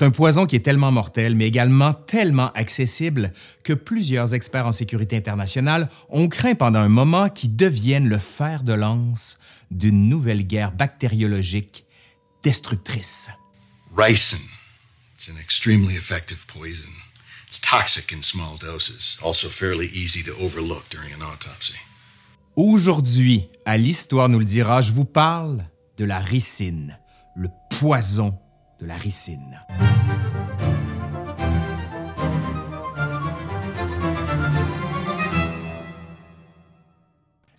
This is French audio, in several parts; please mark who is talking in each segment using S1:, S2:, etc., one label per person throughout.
S1: C'est un poison qui est tellement mortel, mais également tellement accessible que plusieurs experts en sécurité internationale ont craint pendant un moment qu'il devienne le fer de lance d'une nouvelle guerre bactériologique destructrice.
S2: Ricin. It's an extremely effective poison. It's toxic in small doses, also fairly easy to overlook during an autopsy.
S1: Aujourd'hui, à l'Histoire nous le dira, je vous parle de la ricine, le poison de la ricine.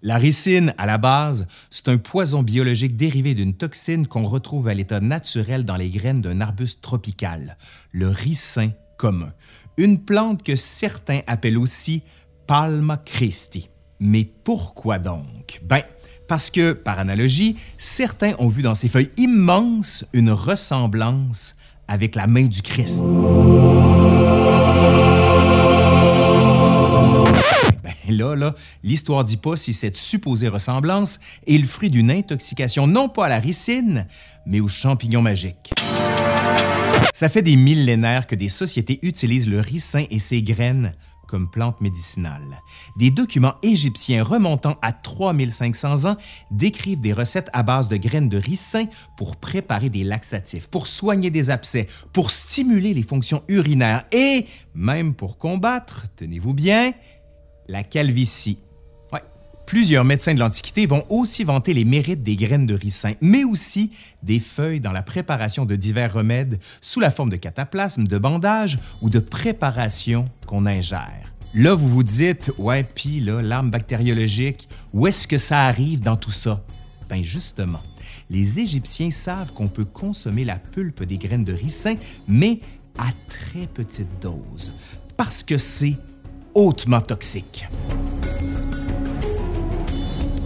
S1: La ricine, à la base, c'est un poison biologique dérivé d'une toxine qu'on retrouve à l'état naturel dans les graines d'un arbuste tropical, le ricin commun, une plante que certains appellent aussi Palma Christi. Mais pourquoi donc? Ben, parce que, par analogie, certains ont vu dans ces feuilles immenses une ressemblance avec la main du Christ. Ben là, là, l'histoire dit pas si cette supposée ressemblance est le fruit d'une intoxication non pas à la ricine, mais aux champignons magiques. Ça fait des millénaires que des sociétés utilisent le ricin et ses graines comme plante médicinale. Des documents égyptiens remontant à 3500 ans décrivent des recettes à base de graines de ricin pour préparer des laxatifs, pour soigner des abcès, pour stimuler les fonctions urinaires et même pour combattre, tenez-vous bien, la calvitie. Plusieurs médecins de l'Antiquité vont aussi vanter les mérites des graines de ricin, mais aussi des feuilles dans la préparation de divers remèdes sous la forme de cataplasmes, de bandages ou de préparations qu'on ingère. Là, vous vous dites, ouais, puis là, l'arme bactériologique, où est-ce que ça arrive dans tout ça? Ben justement, les Égyptiens savent qu'on peut consommer la pulpe des graines de ricin, mais à très petite dose, parce que c'est hautement toxique.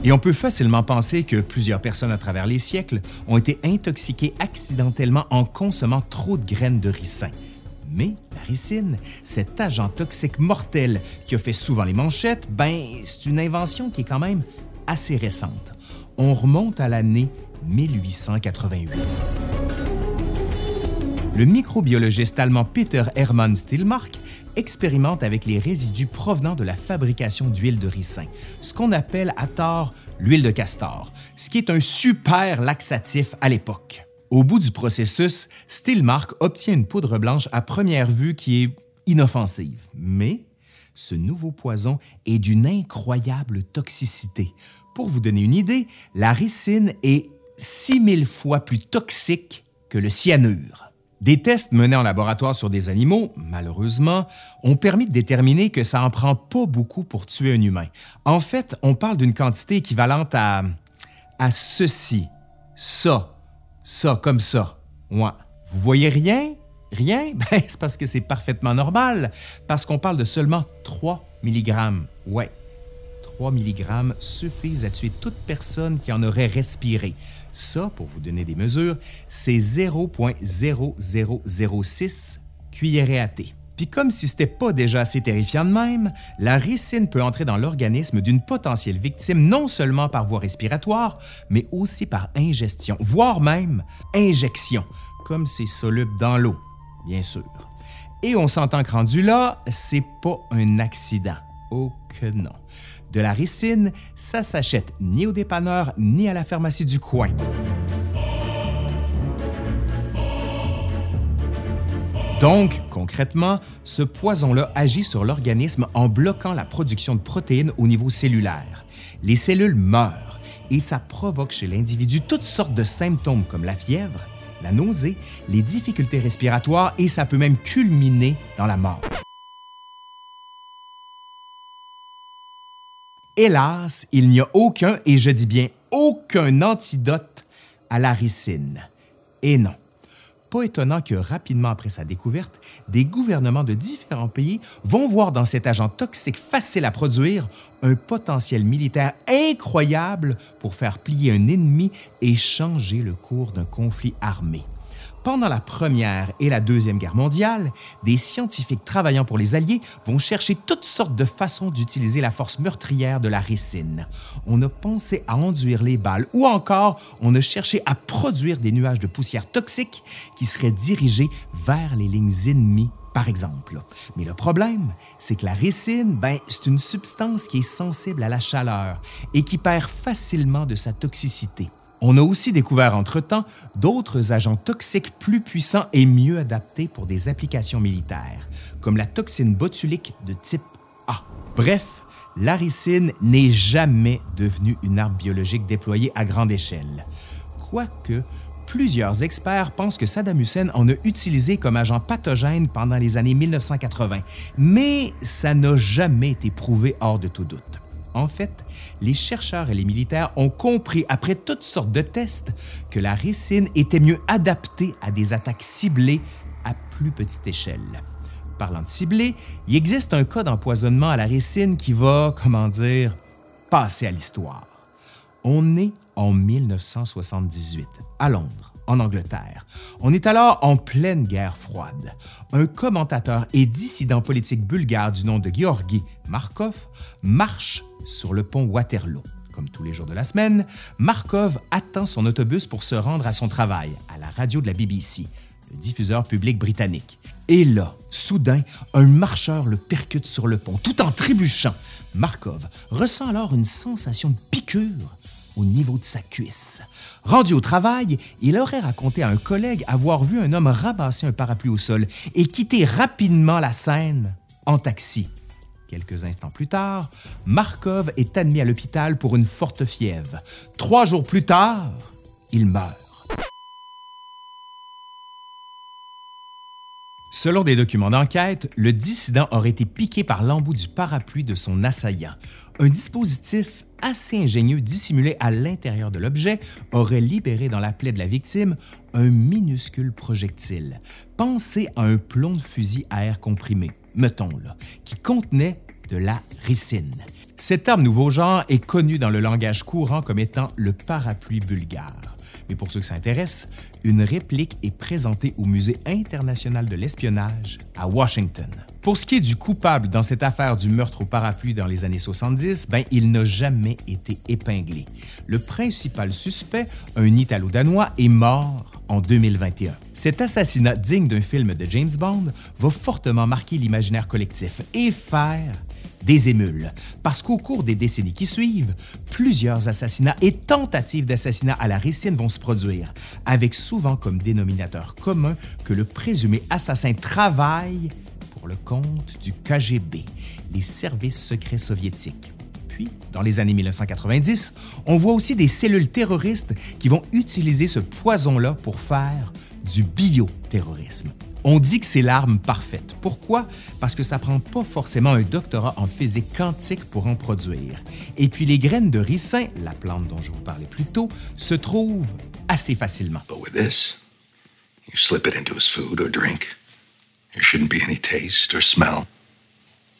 S1: Et on peut facilement penser que plusieurs personnes à travers les siècles ont été intoxiquées accidentellement en consommant trop de graines de ricin. Mais la ricine, cet agent toxique mortel qui a fait souvent les manchettes, ben, c'est une invention qui est quand même assez récente. On remonte à l'année 1888. Le microbiologiste allemand Peter Hermann Stillmark expérimente avec les résidus provenant de la fabrication d'huile de ricin, ce qu'on appelle à tort l'huile de castor, ce qui est un super laxatif à l'époque. Au bout du processus, Stillmark obtient une poudre blanche à première vue qui est inoffensive. Mais ce nouveau poison est d'une incroyable toxicité. Pour vous donner une idée, la ricine est 6000 fois plus toxique que le cyanure. Des tests menés en laboratoire sur des animaux, malheureusement, ont permis de déterminer que ça en prend pas beaucoup pour tuer un humain. En fait, on parle d'une quantité équivalente à à ceci, ça, ça comme ça. Ouais. Vous voyez rien? Rien? Ben c'est parce que c'est parfaitement normal parce qu'on parle de seulement 3 mg. Ouais. 3 mg suffisent à tuer toute personne qui en aurait respiré. Ça, pour vous donner des mesures, c'est 0.0006 cuillerée à thé. Puis comme si c'était pas déjà assez terrifiant de même, la ricine peut entrer dans l'organisme d'une potentielle victime non seulement par voie respiratoire, mais aussi par ingestion, voire même injection, comme c'est soluble dans l'eau, bien sûr. Et on s'entend que rendu là, c'est pas un accident. Oh que non de la ricine, ça s'achète ni au dépanneur ni à la pharmacie du coin. Donc, concrètement, ce poison-là agit sur l'organisme en bloquant la production de protéines au niveau cellulaire. Les cellules meurent et ça provoque chez l'individu toutes sortes de symptômes comme la fièvre, la nausée, les difficultés respiratoires et ça peut même culminer dans la mort. Hélas, il n'y a aucun, et je dis bien aucun antidote à la ricine. Et non. Pas étonnant que rapidement après sa découverte, des gouvernements de différents pays vont voir dans cet agent toxique facile à produire un potentiel militaire incroyable pour faire plier un ennemi et changer le cours d'un conflit armé. Pendant la Première et la Deuxième Guerre mondiale, des scientifiques travaillant pour les Alliés vont chercher toutes sortes de façons d'utiliser la force meurtrière de la ricine. On a pensé à enduire les balles ou encore on a cherché à produire des nuages de poussière toxique qui seraient dirigés vers les lignes ennemies par exemple. Mais le problème, c'est que la ricine, ben, c'est une substance qui est sensible à la chaleur et qui perd facilement de sa toxicité. On a aussi découvert entre-temps d'autres agents toxiques plus puissants et mieux adaptés pour des applications militaires, comme la toxine botulique de type A. Bref, la ricine n'est jamais devenue une arme biologique déployée à grande échelle. Quoique, plusieurs experts pensent que Saddam Hussein en a utilisé comme agent pathogène pendant les années 1980, mais ça n'a jamais été prouvé hors de tout doute. En fait, les chercheurs et les militaires ont compris, après toutes sortes de tests, que la ricine était mieux adaptée à des attaques ciblées à plus petite échelle. Parlant de ciblé, il existe un cas d'empoisonnement à la ricine qui va, comment dire, passer à l'histoire. On est en 1978, à Londres, en Angleterre. On est alors en pleine guerre froide. Un commentateur et dissident politique bulgare du nom de Georgi Markov marche sur le pont Waterloo. Comme tous les jours de la semaine, Markov attend son autobus pour se rendre à son travail, à la radio de la BBC, le diffuseur public britannique. Et là, soudain, un marcheur le percute sur le pont, tout en trébuchant. Markov ressent alors une sensation de piqûre au niveau de sa cuisse. Rendu au travail, il aurait raconté à un collègue avoir vu un homme ramasser un parapluie au sol et quitter rapidement la scène en taxi. Quelques instants plus tard, Markov est admis à l'hôpital pour une forte fièvre. Trois jours plus tard, il meurt. Selon des documents d'enquête, le dissident aurait été piqué par l'embout du parapluie de son assaillant. Un dispositif assez ingénieux dissimulé à l'intérieur de l'objet aurait libéré dans la plaie de la victime un minuscule projectile. Pensez à un plomb de fusil à air comprimé, mettons là, qui contenait de la ricine. Cette arme nouveau genre est connue dans le langage courant comme étant le parapluie bulgare. Mais pour ceux qui s'intéressent, une réplique est présentée au Musée international de l'espionnage à Washington. Pour ce qui est du coupable dans cette affaire du meurtre au parapluie dans les années 70, ben, il n'a jamais été épinglé. Le principal suspect, un Italo-Danois, est mort en 2021. Cet assassinat digne d'un film de James Bond va fortement marquer l'imaginaire collectif et faire des émules, parce qu'au cours des décennies qui suivent, plusieurs assassinats et tentatives d'assassinat à la ricine vont se produire, avec souvent comme dénominateur commun que le présumé assassin travaille pour le compte du KGB, les services secrets soviétiques. Puis, dans les années 1990, on voit aussi des cellules terroristes qui vont utiliser ce poison-là pour faire du bioterrorisme. On dit que c'est l'arme parfaite. Pourquoi? Parce que ça prend pas forcément un doctorat en physique quantique pour en produire. Et puis les graines de ricin, la plante dont je vous parlais plus tôt, se trouvent assez facilement.
S2: But with this, you slip it into his food or drink. There shouldn't be any taste or smell.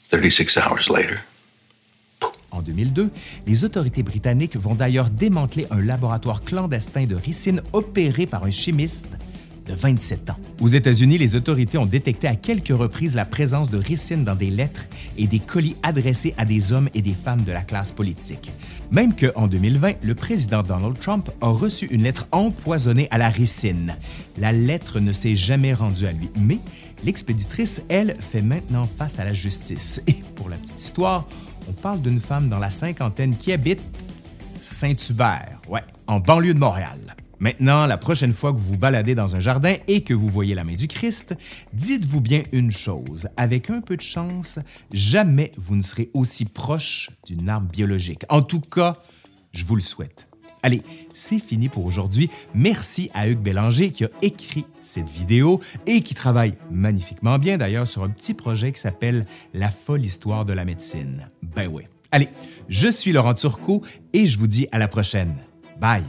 S2: 36 hours later,
S1: En 2002, les autorités britanniques vont d'ailleurs démanteler un laboratoire clandestin de ricine opéré par un chimiste de 27 ans. Aux États-Unis, les autorités ont détecté à quelques reprises la présence de ricine dans des lettres et des colis adressés à des hommes et des femmes de la classe politique. Même qu'en 2020, le président Donald Trump a reçu une lettre empoisonnée à la ricine. La lettre ne s'est jamais rendue à lui, mais l'expéditrice, elle, fait maintenant face à la justice. Et pour la petite histoire, on parle d'une femme dans la cinquantaine qui habite Saint-Hubert, ouais, en banlieue de Montréal. Maintenant, la prochaine fois que vous vous baladez dans un jardin et que vous voyez la main du Christ, dites-vous bien une chose, avec un peu de chance, jamais vous ne serez aussi proche d'une arme biologique. En tout cas, je vous le souhaite. Allez, c'est fini pour aujourd'hui. Merci à Hugues Bélanger qui a écrit cette vidéo et qui travaille magnifiquement bien d'ailleurs sur un petit projet qui s'appelle La folle histoire de la médecine. Ben oui. Allez, je suis Laurent Turcot et je vous dis à la prochaine. Bye.